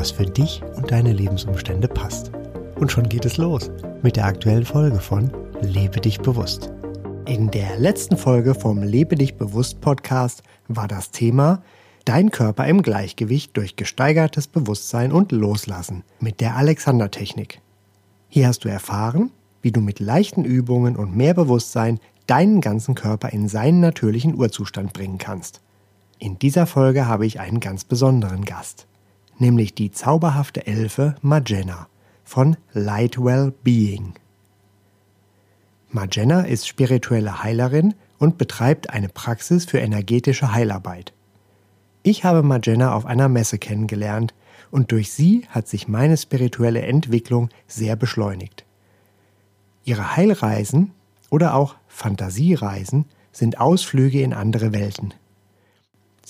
was für dich und deine Lebensumstände passt. Und schon geht es los mit der aktuellen Folge von Lebe dich bewusst. In der letzten Folge vom Lebe dich bewusst Podcast war das Thema Dein Körper im Gleichgewicht durch gesteigertes Bewusstsein und Loslassen mit der Alexander-Technik. Hier hast du erfahren, wie du mit leichten Übungen und mehr Bewusstsein deinen ganzen Körper in seinen natürlichen Urzustand bringen kannst. In dieser Folge habe ich einen ganz besonderen Gast, nämlich die zauberhafte Elfe Magena von Lightwell Being. Magena ist spirituelle Heilerin und betreibt eine Praxis für energetische Heilarbeit. Ich habe Magena auf einer Messe kennengelernt und durch sie hat sich meine spirituelle Entwicklung sehr beschleunigt. Ihre Heilreisen oder auch Fantasiereisen sind Ausflüge in andere Welten.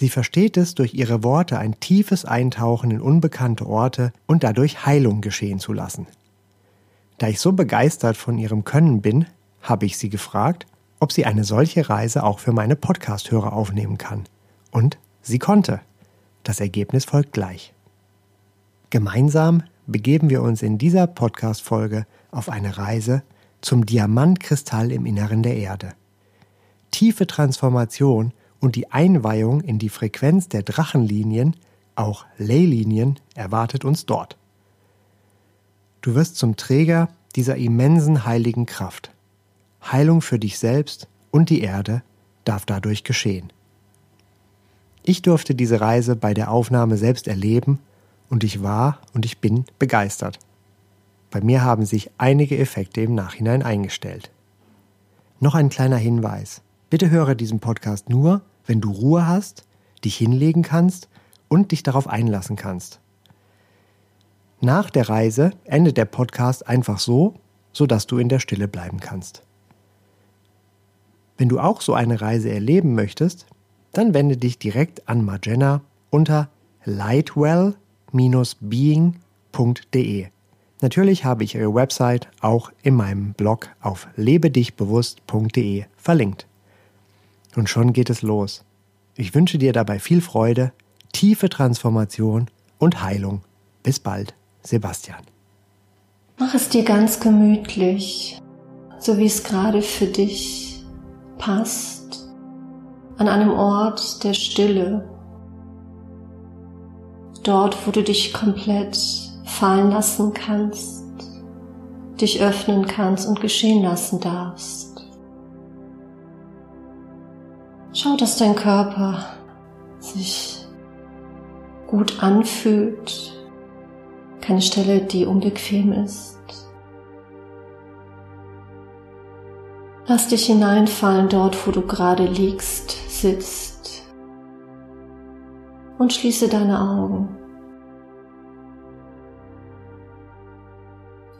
Sie versteht es, durch ihre Worte ein tiefes Eintauchen in unbekannte Orte und dadurch Heilung geschehen zu lassen. Da ich so begeistert von ihrem Können bin, habe ich sie gefragt, ob sie eine solche Reise auch für meine Podcast-Hörer aufnehmen kann. Und sie konnte. Das Ergebnis folgt gleich. Gemeinsam begeben wir uns in dieser Podcast-Folge auf eine Reise zum Diamantkristall im Inneren der Erde. Tiefe Transformation und die Einweihung in die Frequenz der Drachenlinien, auch Leylinien, erwartet uns dort. Du wirst zum Träger dieser immensen heiligen Kraft. Heilung für dich selbst und die Erde darf dadurch geschehen. Ich durfte diese Reise bei der Aufnahme selbst erleben und ich war und ich bin begeistert. Bei mir haben sich einige Effekte im Nachhinein eingestellt. Noch ein kleiner Hinweis. Bitte höre diesen Podcast nur, wenn du Ruhe hast, dich hinlegen kannst und dich darauf einlassen kannst. Nach der Reise endet der Podcast einfach so, sodass du in der Stille bleiben kannst. Wenn du auch so eine Reise erleben möchtest, dann wende dich direkt an Magena unter lightwell-being.de. Natürlich habe ich ihre Website auch in meinem Blog auf lebedichbewusst.de verlinkt. Und schon geht es los. Ich wünsche dir dabei viel Freude, tiefe Transformation und Heilung. Bis bald, Sebastian. Mach es dir ganz gemütlich, so wie es gerade für dich passt, an einem Ort der Stille, dort, wo du dich komplett fallen lassen kannst, dich öffnen kannst und geschehen lassen darfst. Schau, dass dein Körper sich gut anfühlt. Keine Stelle, die unbequem ist. Lass dich hineinfallen dort, wo du gerade liegst, sitzt. Und schließe deine Augen.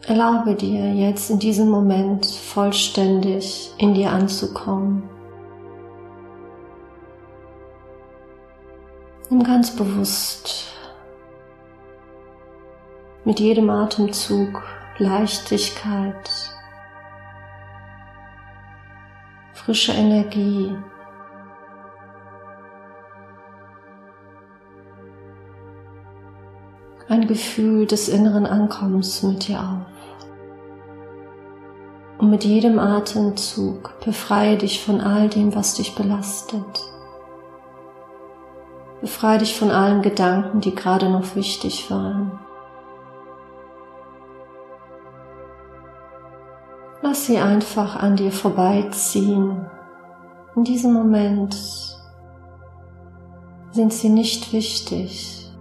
Erlaube dir jetzt in diesem Moment vollständig in dir anzukommen. Nimm ganz bewusst mit jedem Atemzug Leichtigkeit, frische Energie. Ein Gefühl des inneren Ankommens mit dir auf. Und mit jedem Atemzug befreie dich von all dem, was dich belastet. Befreie dich von allen Gedanken, die gerade noch wichtig waren. Lass sie einfach an dir vorbeiziehen. In diesem Moment sind sie nicht wichtig.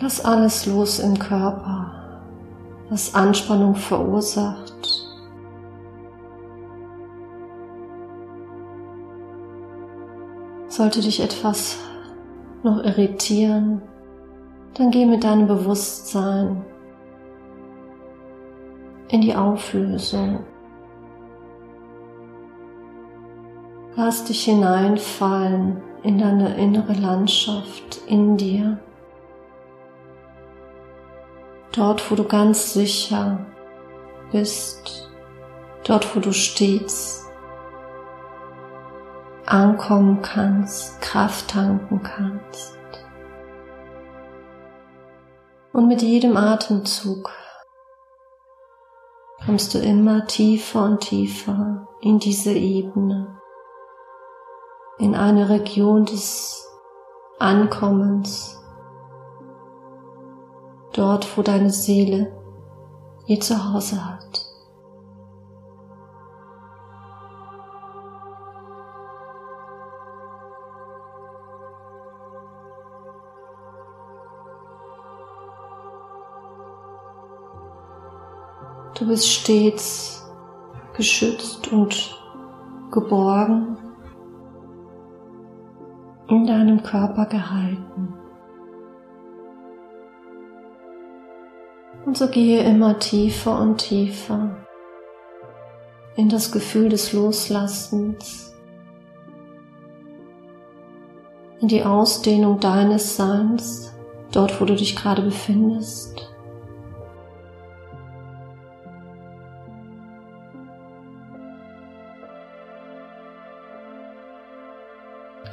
Lass alles los im Körper, was Anspannung verursacht. Sollte dich etwas noch irritieren, dann geh mit deinem Bewusstsein in die Auflösung. Lass dich hineinfallen in deine innere Landschaft in dir. Dort, wo du ganz sicher bist, dort, wo du stets ankommen kannst, Kraft tanken kannst. Und mit jedem Atemzug kommst du immer tiefer und tiefer in diese Ebene, in eine Region des Ankommens, dort wo deine Seele ihr Zuhause hat. Du bist stets geschützt und geborgen in deinem Körper gehalten. Und so gehe immer tiefer und tiefer in das Gefühl des Loslassens, in die Ausdehnung deines Seins, dort wo du dich gerade befindest.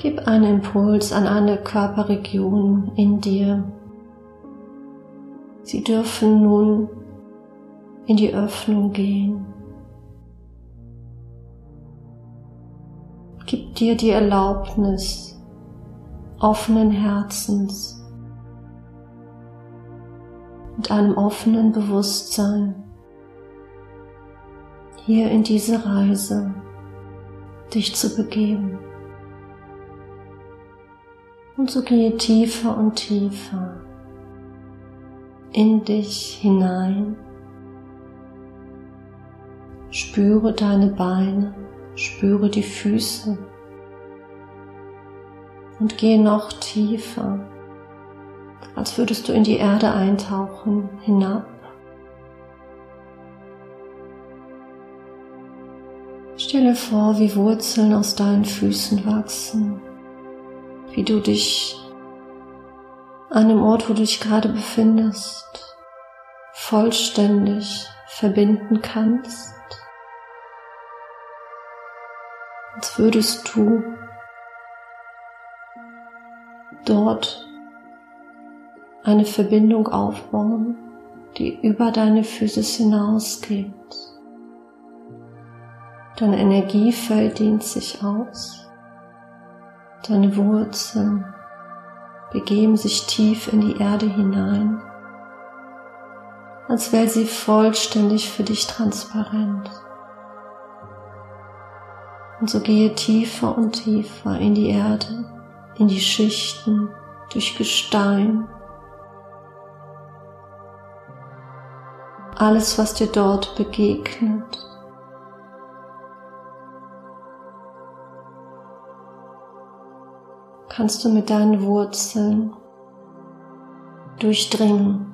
Gib einen Impuls an eine Körperregion in dir. Sie dürfen nun in die Öffnung gehen. Gib dir die Erlaubnis offenen Herzens und einem offenen Bewusstsein hier in diese Reise dich zu begeben. Und so gehe tiefer und tiefer in dich hinein. Spüre deine Beine, spüre die Füße und gehe noch tiefer, als würdest du in die Erde eintauchen, hinab. Stelle vor, wie Wurzeln aus deinen Füßen wachsen wie du dich an dem Ort, wo du dich gerade befindest, vollständig verbinden kannst, als würdest du dort eine Verbindung aufbauen, die über deine Physis hinausgeht. Dein Energiefeld dehnt sich aus. Deine Wurzeln begeben sich tief in die Erde hinein, als wäre sie vollständig für dich transparent. Und so gehe tiefer und tiefer in die Erde, in die Schichten, durch Gestein. Alles, was dir dort begegnet, kannst du mit deinen Wurzeln durchdringen.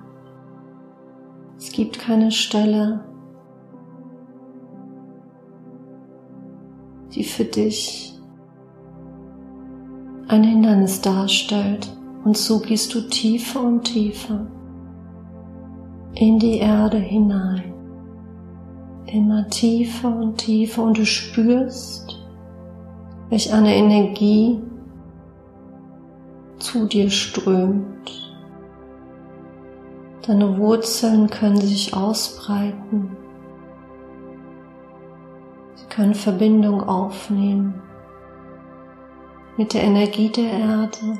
Es gibt keine Stelle, die für dich ein Hindernis darstellt. Und so gehst du tiefer und tiefer in die Erde hinein. Immer tiefer und tiefer und du spürst, welch eine Energie zu dir strömt. Deine Wurzeln können sich ausbreiten. Sie können Verbindung aufnehmen mit der Energie der Erde.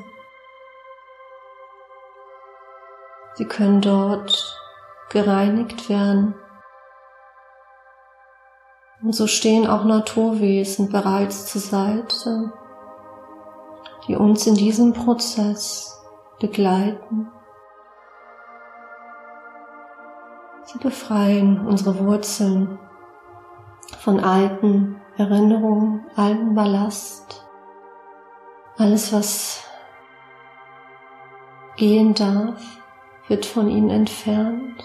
Sie können dort gereinigt werden. Und so stehen auch Naturwesen bereits zur Seite, die uns in diesem Prozess begleiten. Sie befreien unsere Wurzeln von alten Erinnerungen, alten Ballast, alles, was gehen darf, wird von ihnen entfernt.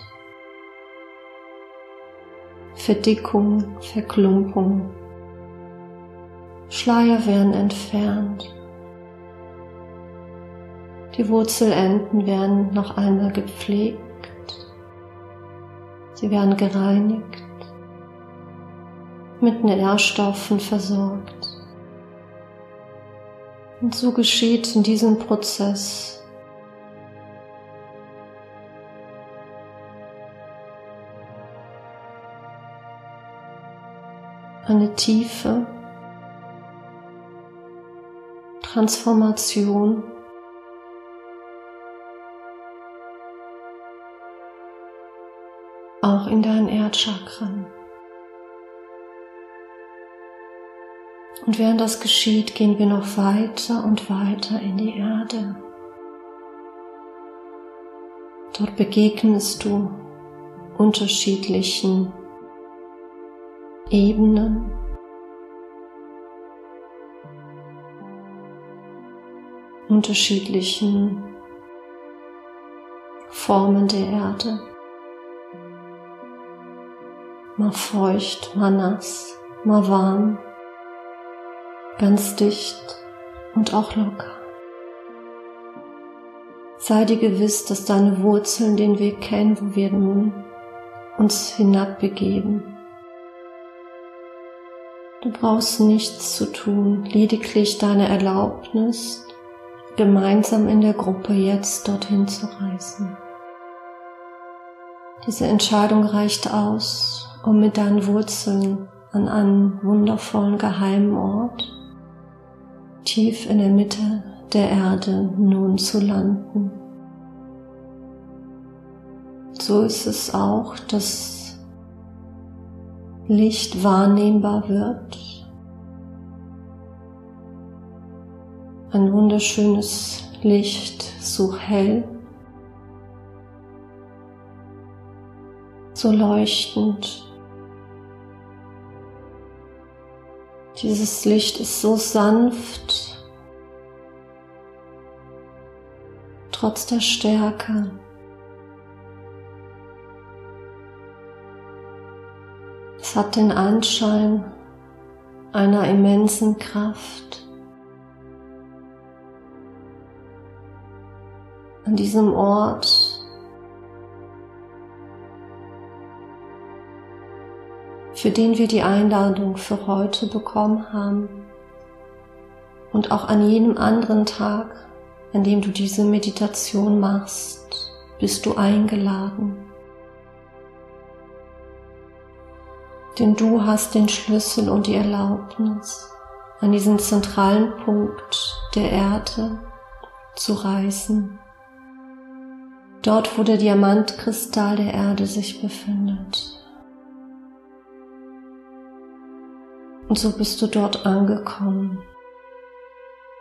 Verdickung, Verklumpung. Schleier werden entfernt. Die Wurzelenden werden noch einmal gepflegt. Sie werden gereinigt, mit Nährstoffen versorgt. Und so geschieht in diesem Prozess eine tiefe Transformation auch in deinen Erdchakren. Und während das geschieht, gehen wir noch weiter und weiter in die Erde. Dort begegnest du unterschiedlichen Ebenen. unterschiedlichen Formen der Erde. Mal feucht, mal nass, mal warm, ganz dicht und auch locker. Sei dir gewiss, dass deine Wurzeln den Weg kennen, wo wir nun uns hinabbegeben. Du brauchst nichts zu tun, lediglich deine Erlaubnis, gemeinsam in der Gruppe jetzt dorthin zu reisen. Diese Entscheidung reicht aus, um mit deinen Wurzeln an einen wundervollen geheimen Ort, tief in der Mitte der Erde nun zu landen. So ist es auch, dass Licht wahrnehmbar wird. Ein wunderschönes Licht, so hell, so leuchtend. Dieses Licht ist so sanft, trotz der Stärke. Es hat den Anschein einer immensen Kraft. An diesem Ort für den wir die Einladung für heute bekommen haben und auch an jedem anderen Tag, an dem du diese Meditation machst, bist du eingeladen. Denn du hast den Schlüssel und die Erlaubnis, an diesen zentralen Punkt der Erde zu reisen. Dort, wo der Diamantkristall der Erde sich befindet. Und so bist du dort angekommen,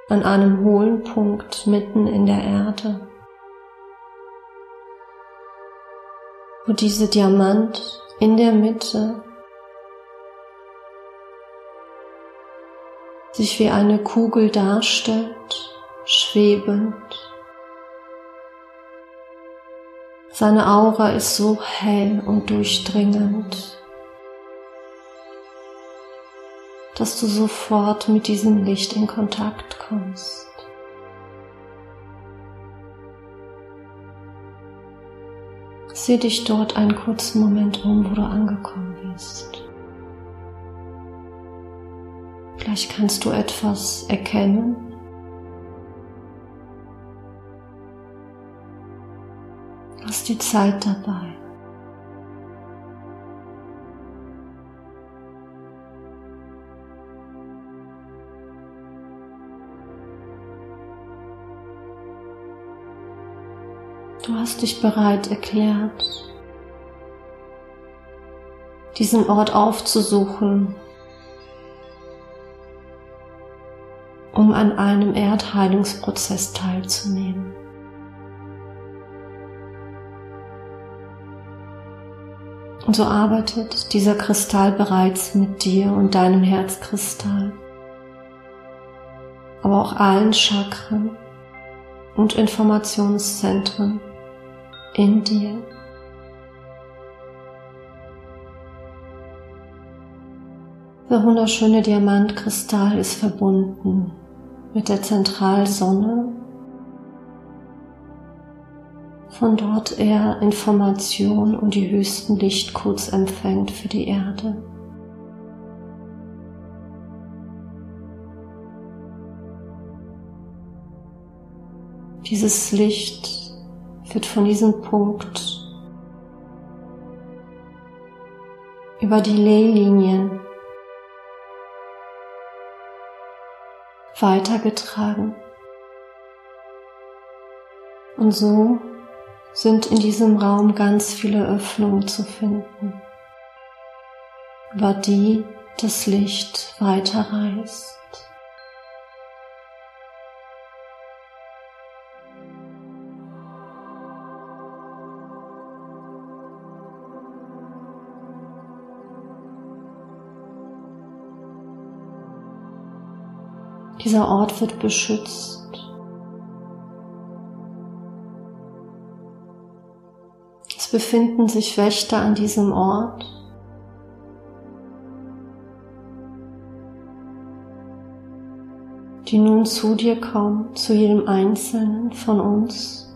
an einem hohlen Punkt mitten in der Erde, wo diese Diamant in der Mitte sich wie eine Kugel darstellt, schwebend. Seine Aura ist so hell und durchdringend, dass du sofort mit diesem Licht in Kontakt kommst. Sieh dich dort einen kurzen Moment um, wo du angekommen bist. Vielleicht kannst du etwas erkennen. Lass die Zeit dabei. Hast dich bereit erklärt, diesen Ort aufzusuchen, um an einem Erdheilungsprozess teilzunehmen. Und so arbeitet dieser Kristall bereits mit dir und deinem Herzkristall, aber auch allen Chakren und Informationszentren in dir. Der wunderschöne Diamantkristall ist verbunden mit der Zentralsonne. Von dort er Information und die höchsten Lichtcodes empfängt für die Erde. Dieses Licht wird von diesem Punkt über die Leylinien weitergetragen. Und so sind in diesem Raum ganz viele Öffnungen zu finden, über die das Licht weiterreist. Dieser Ort wird beschützt. Es befinden sich Wächter an diesem Ort. die nun zu dir kommen, zu jedem Einzelnen von uns.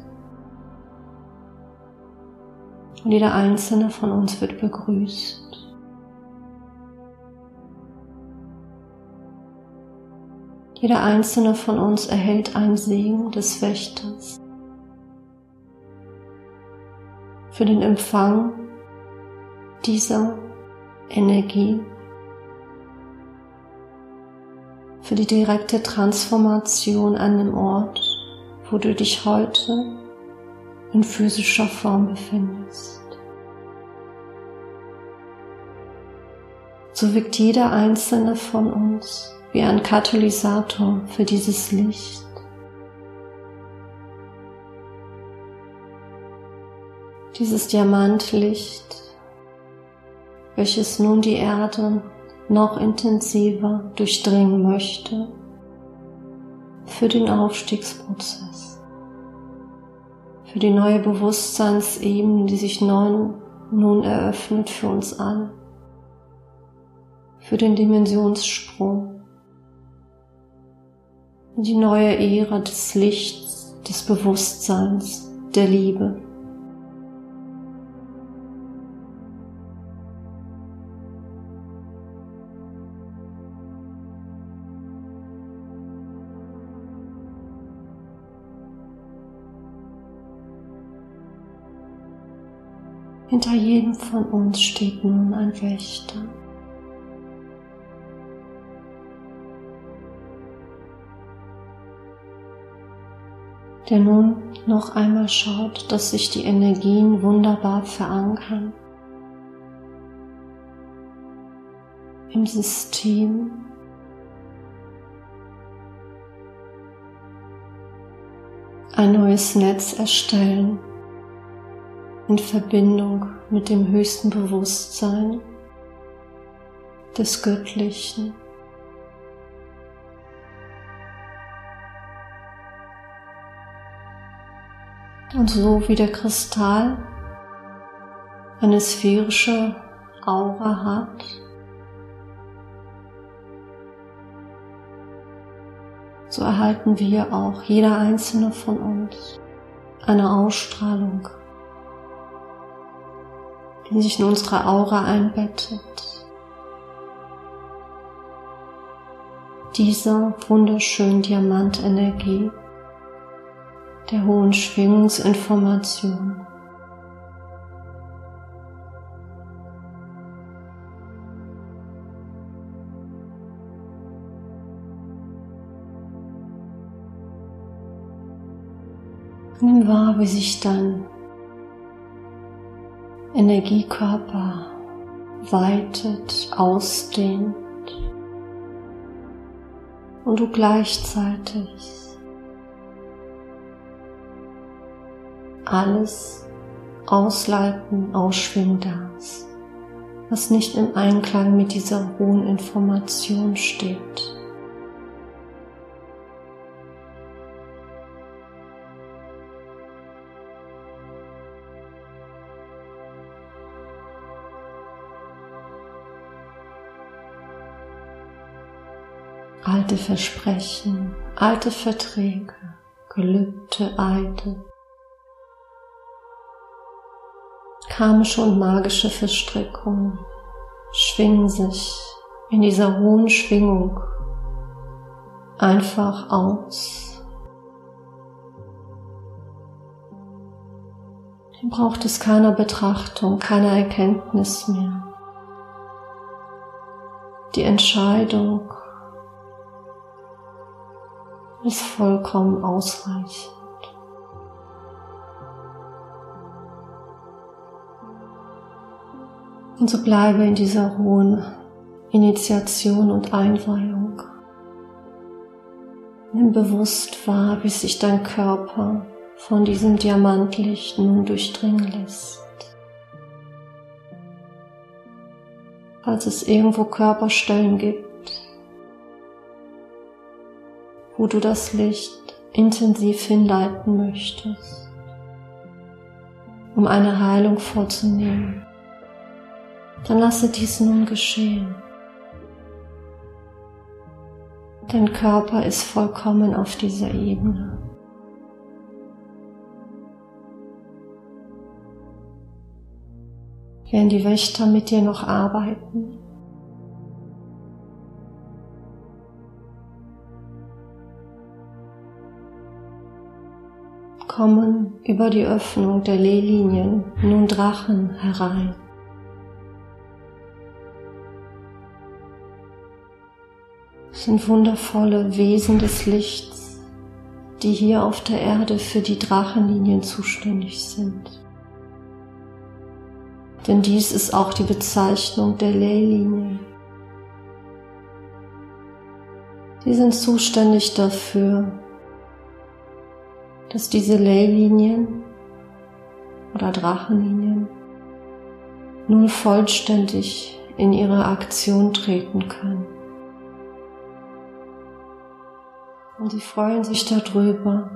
Und jeder Einzelne von uns wird begrüßt. Jeder einzelne von uns erhält einen Segen des Wächters für den Empfang dieser Energie, für die direkte Transformation an dem Ort, wo du dich heute in physischer Form befindest. So wirkt jeder einzelne von uns wie ein Katalysator für dieses Licht. Dieses Diamantlicht, welches nun die Erde noch intensiver durchdringen möchte für den Aufstiegsprozess, für die neue Bewusstseinsebene, die sich nun, eröffnet für uns alle, für den Dimensionssprung die neue Ära des Lichts, des Bewusstseins, der Liebe. Hinter jedem von uns steht nun ein Wächter. Der nun noch einmal schaut, dass sich die Energien wunderbar verankern im System. Ein neues Netz erstellen in Verbindung mit dem höchsten Bewusstsein des Göttlichen. Und so wie der Kristall eine sphärische Aura hat, so erhalten wir auch, jeder einzelne von uns, eine Ausstrahlung, die sich in unsere Aura einbettet. Dieser wunderschönen Diamantenergie der hohen Schwingungsinformation. Nimm wahr, wie sich dein Energiekörper weitet, ausdehnt und du gleichzeitig alles ausleiten, ausschwingen darfst, was nicht im Einklang mit dieser hohen Information steht. alte Versprechen, alte Verträge, Gelübde, Eide, karmische und magische Verstrickungen schwingen sich in dieser hohen Schwingung einfach aus. Hier braucht es keiner Betrachtung, keiner Erkenntnis mehr. Die Entscheidung ist vollkommen ausreichend. Und so bleibe in dieser hohen Initiation und Einweihung. Nimm bewusst wahr, wie sich dein Körper von diesem Diamantlicht nun durchdringen lässt. Falls es irgendwo Körperstellen gibt, wo du das Licht intensiv hinleiten möchtest, um eine Heilung vorzunehmen, dann lasse dies nun geschehen. Dein Körper ist vollkommen auf dieser Ebene. Werden die Wächter mit dir noch arbeiten? Kommen über die Öffnung der Lehlinien nun Drachen herein. Sind wundervolle Wesen des Lichts, die hier auf der Erde für die Drachenlinien zuständig sind. Denn dies ist auch die Bezeichnung der Leylinie. Sie sind zuständig dafür, dass diese Leylinien oder Drachenlinien nun vollständig in ihre Aktion treten können. Und sie freuen sich darüber,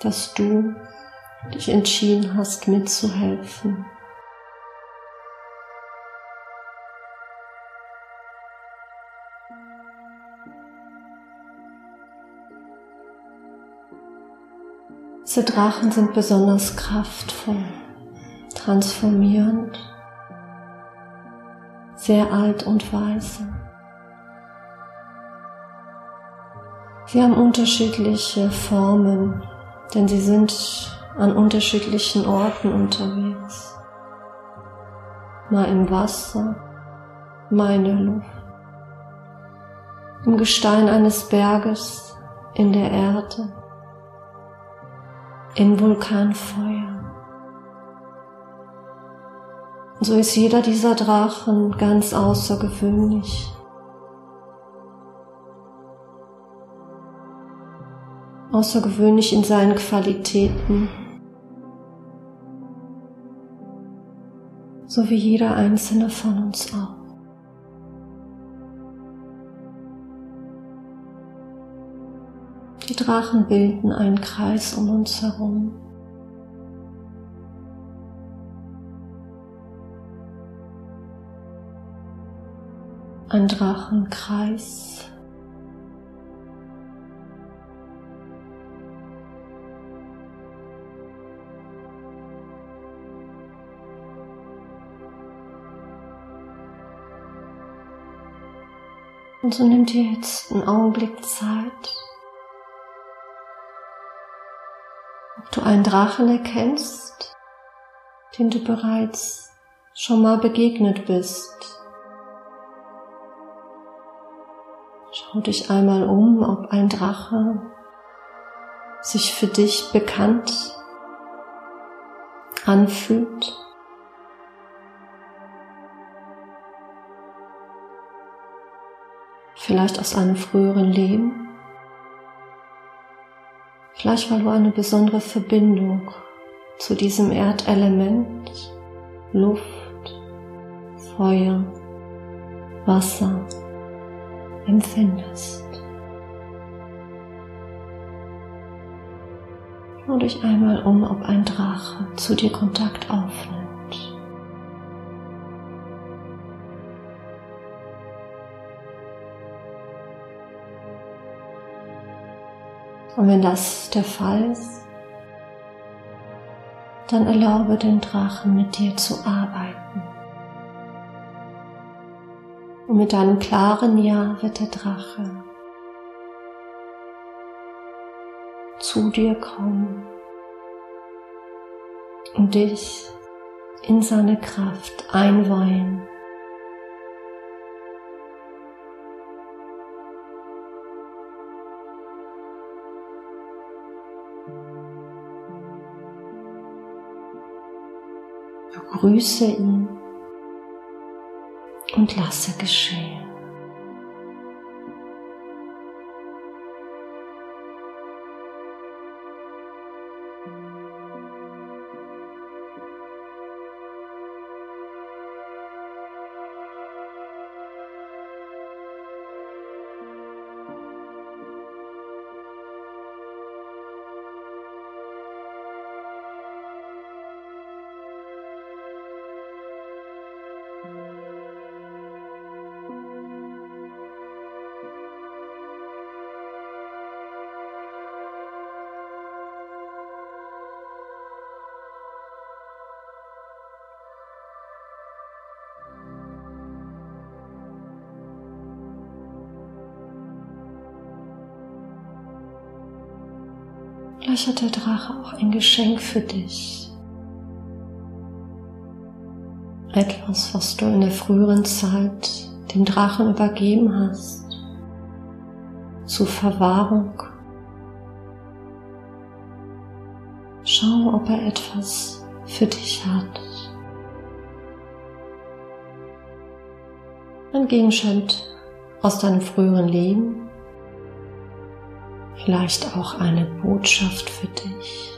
dass du dich entschieden hast, mitzuhelfen. Diese Drachen sind besonders kraftvoll, transformierend, sehr alt und weise. Sie haben unterschiedliche Formen, denn sie sind an unterschiedlichen Orten unterwegs. Mal im Wasser, mal in der Luft, im Gestein eines Berges, in der Erde, in Vulkanfeuer. so ist jeder dieser Drachen ganz außergewöhnlich. Außergewöhnlich in seinen Qualitäten, so wie jeder einzelne von uns auch. Die Drachen bilden einen Kreis um uns herum. Ein Drachenkreis Und so nimm dir jetzt einen Augenblick Zeit, ob du einen Drachen erkennst, den du bereits schon mal begegnet bist. Schau dich einmal um, ob ein Drache sich für dich bekannt anfühlt. Vielleicht aus einem früheren Leben, vielleicht weil du eine besondere Verbindung zu diesem Erdelement, Luft, Feuer, Wasser empfindest. Schau dich einmal um, ob ein Drache zu dir Kontakt aufnimmt. Und wenn das der Fall ist, dann erlaube den Drachen mit dir zu arbeiten. Und mit deinem klaren Ja wird der Drache zu dir kommen und dich in seine Kraft einweihen. Begrüße ihn und lasse geschehen. Der Drache auch ein Geschenk für dich. Etwas, was du in der früheren Zeit dem Drachen übergeben hast. Zur Verwahrung. Schau, ob er etwas für dich hat. Ein Gegenstand aus deinem früheren Leben vielleicht auch eine Botschaft für dich.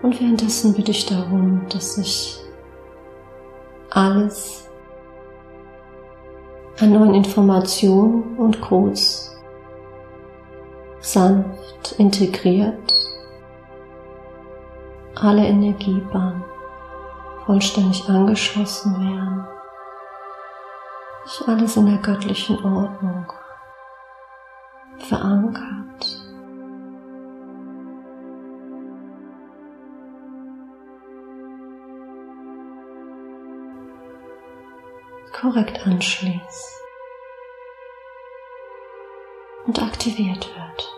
Und währenddessen bitte ich darum, dass sich alles an neuen Informationen und Codes sanft integriert, alle Energiebahnen vollständig angeschlossen werden, sich alles in der göttlichen Ordnung verankert. korrekt anschließt und aktiviert wird.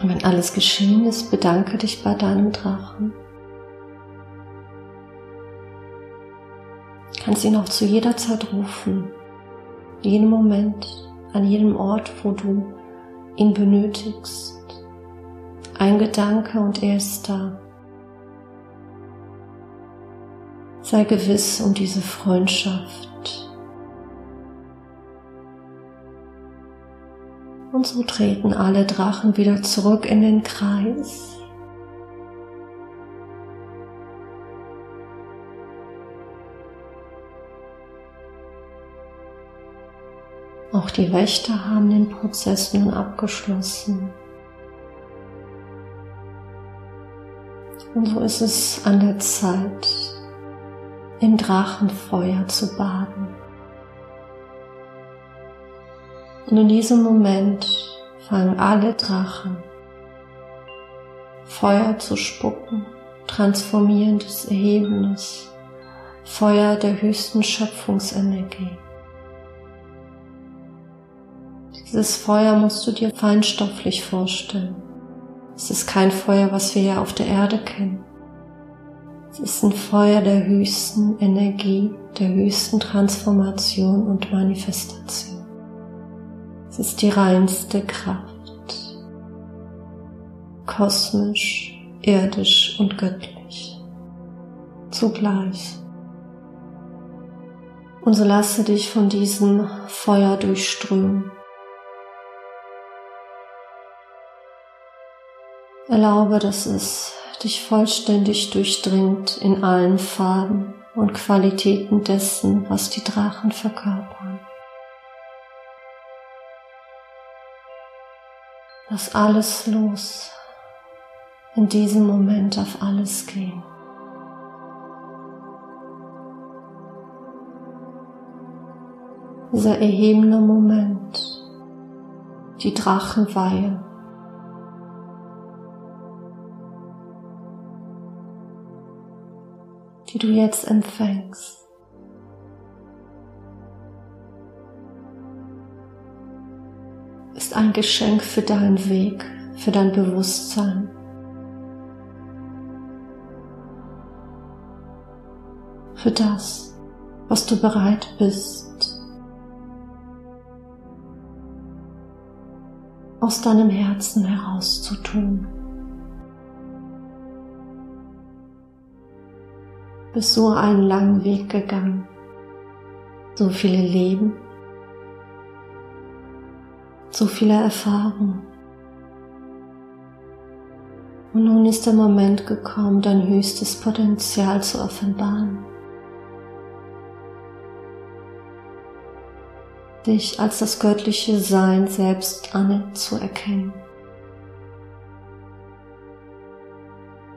Und wenn alles geschehen ist, bedanke dich bei deinem Drachen. Kannst ihn auch zu jeder Zeit rufen, jeden Moment, an jedem Ort, wo du ihn benötigst. Ein Gedanke und er ist da. Sei gewiss um diese Freundschaft. So treten alle Drachen wieder zurück in den Kreis. Auch die Wächter haben den Prozess nun abgeschlossen. Und so ist es an der Zeit, im Drachenfeuer zu baden. Und in diesem Moment fangen alle Drachen Feuer zu spucken, transformierendes, erhebendes Feuer der höchsten Schöpfungsenergie. Dieses Feuer musst du dir feinstofflich vorstellen. Es ist kein Feuer, was wir ja auf der Erde kennen. Es ist ein Feuer der höchsten Energie, der höchsten Transformation und Manifestation. Es ist die reinste Kraft, kosmisch, irdisch und göttlich. zugleich. Und so lasse dich von diesem Feuer durchströmen. Erlaube, dass es dich vollständig durchdringt in allen Farben und Qualitäten dessen, was die Drachen verkörpern. Lass alles los, in diesem Moment auf alles gehen. Dieser erhebende Moment, die Drachenweihe, die du jetzt empfängst. Ein Geschenk für deinen Weg, für dein Bewusstsein. Für das, was du bereit bist, aus deinem Herzen heraus zu tun. bist so einen langen Weg gegangen, so viele Leben, so viele Erfahrungen. Und nun ist der Moment gekommen, dein höchstes Potenzial zu offenbaren. Dich als das göttliche Sein selbst anzuerkennen.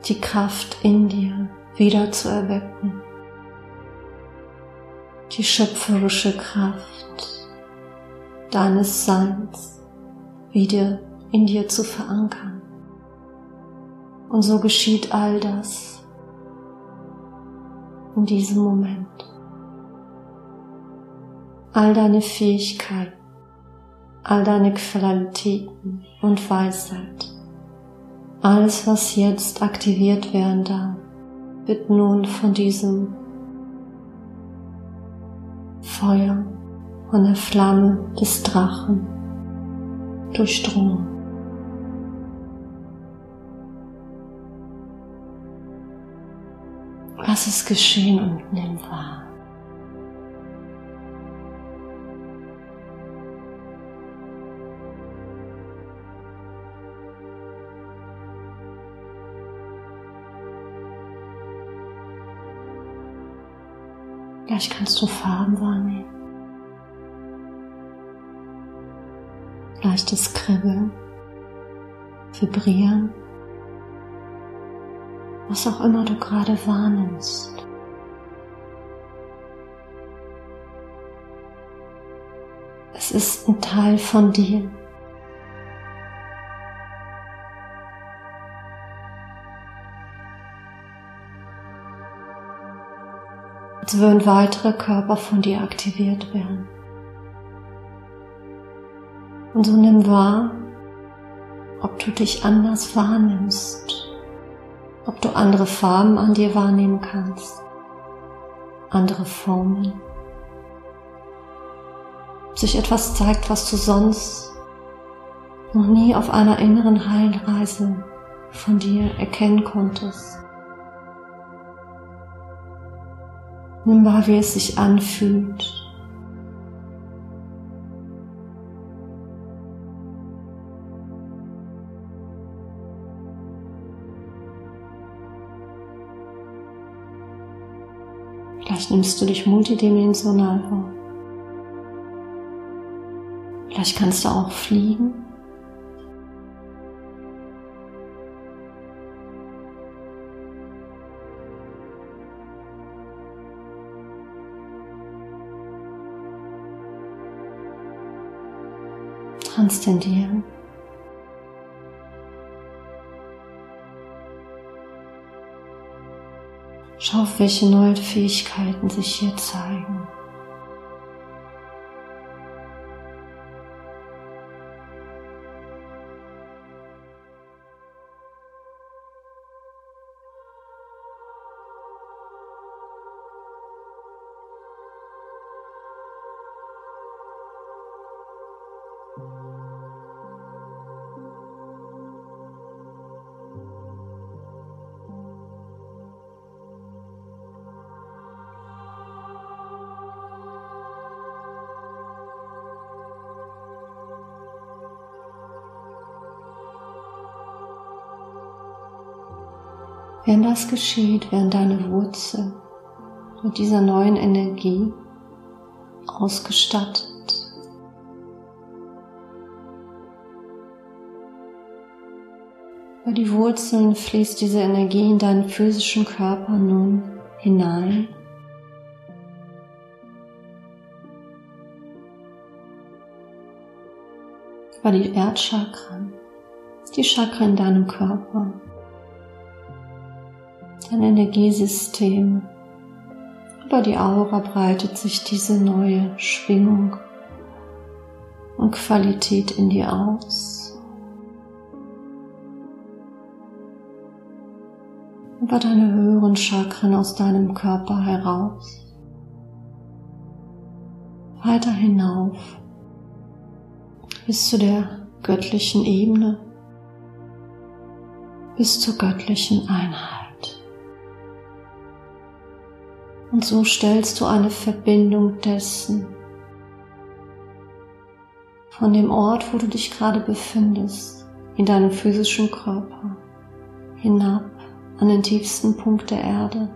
Die Kraft in dir wieder zu erwecken. Die schöpferische Kraft deines Seins wieder in dir zu verankern. Und so geschieht all das in diesem Moment. All deine Fähigkeiten, all deine Qualitäten und Weisheit, alles, was jetzt aktiviert werden darf, wird nun von diesem Feuer, von der Flamme des Drachen durchdrungen. Was ist geschehen und nimm wahr. Vielleicht kannst du Farben wahrnehmen. Leichtes Kribbeln, Vibrieren, was auch immer du gerade wahrnimmst. Es ist ein Teil von dir. als würden weitere Körper von dir aktiviert werden. Und so nimm wahr, ob du dich anders wahrnimmst, ob du andere Farben an dir wahrnehmen kannst, andere Formen, ob sich etwas zeigt, was du sonst noch nie auf einer inneren Heilreise von dir erkennen konntest. Nimm wahr, wie es sich anfühlt. Nimmst du dich multidimensional wahr. Vielleicht kannst du auch fliegen. transzendieren. Schau, welche neuen Fähigkeiten sich hier zeigen. Wenn das geschieht, werden deine Wurzeln mit dieser neuen Energie ausgestattet. Über die Wurzeln fließt diese Energie in deinen physischen Körper nun hinein. Über die Erdchakren, die Chakren in deinem Körper, dein Energiesystem. Über die Aura breitet sich diese neue Schwingung und Qualität in dir aus. über deine höheren Chakren aus deinem Körper heraus, weiter hinauf bis zu der göttlichen Ebene, bis zur göttlichen Einheit. Und so stellst du eine Verbindung dessen, von dem Ort, wo du dich gerade befindest, in deinem physischen Körper, hinab an den tiefsten Punkt der Erde,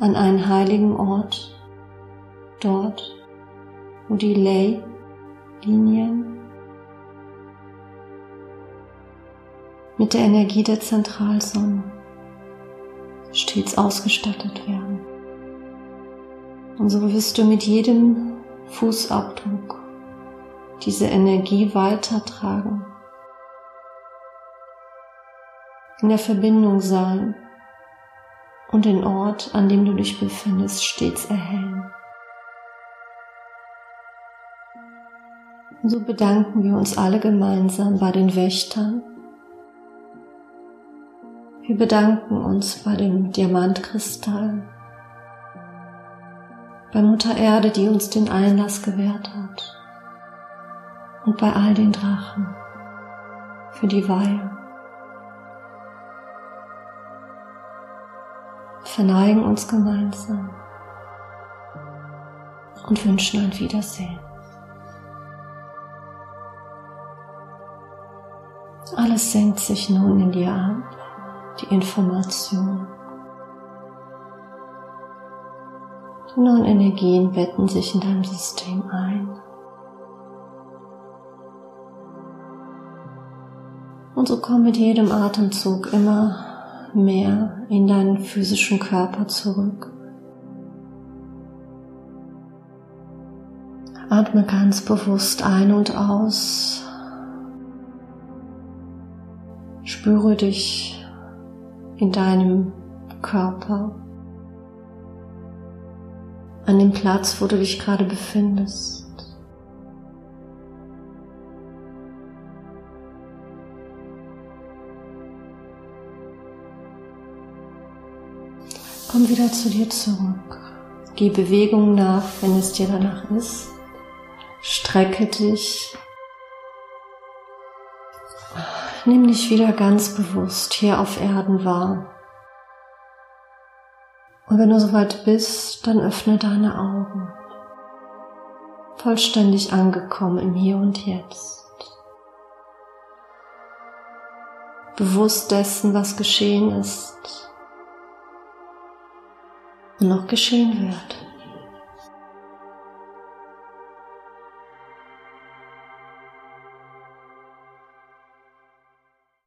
an einen heiligen Ort, dort, wo die Ley-Linien mit der Energie der Zentralsonne stets ausgestattet werden. Und so wirst du mit jedem Fußabdruck diese Energie weitertragen in der Verbindung sein und den Ort, an dem du dich befindest, stets erhellen. Und so bedanken wir uns alle gemeinsam bei den Wächtern. Wir bedanken uns bei dem Diamantkristall, bei Mutter Erde, die uns den Einlass gewährt hat, und bei all den Drachen für die Weihe. verneigen uns gemeinsam und wünschen ein Wiedersehen. Alles senkt sich nun in dir ab, die Information. Die neuen Energien betten sich in deinem System ein. Und so komm mit jedem Atemzug immer mehr in deinen physischen Körper zurück. Atme ganz bewusst ein und aus. Spüre dich in deinem Körper, an dem Platz, wo du dich gerade befindest. Komm wieder zu dir zurück. Geh Bewegung nach, wenn es dir danach ist. Strecke dich. Nimm dich wieder ganz bewusst hier auf Erden wahr. Und wenn du soweit bist, dann öffne deine Augen. Vollständig angekommen im Hier und Jetzt. Bewusst dessen, was geschehen ist noch geschehen wird.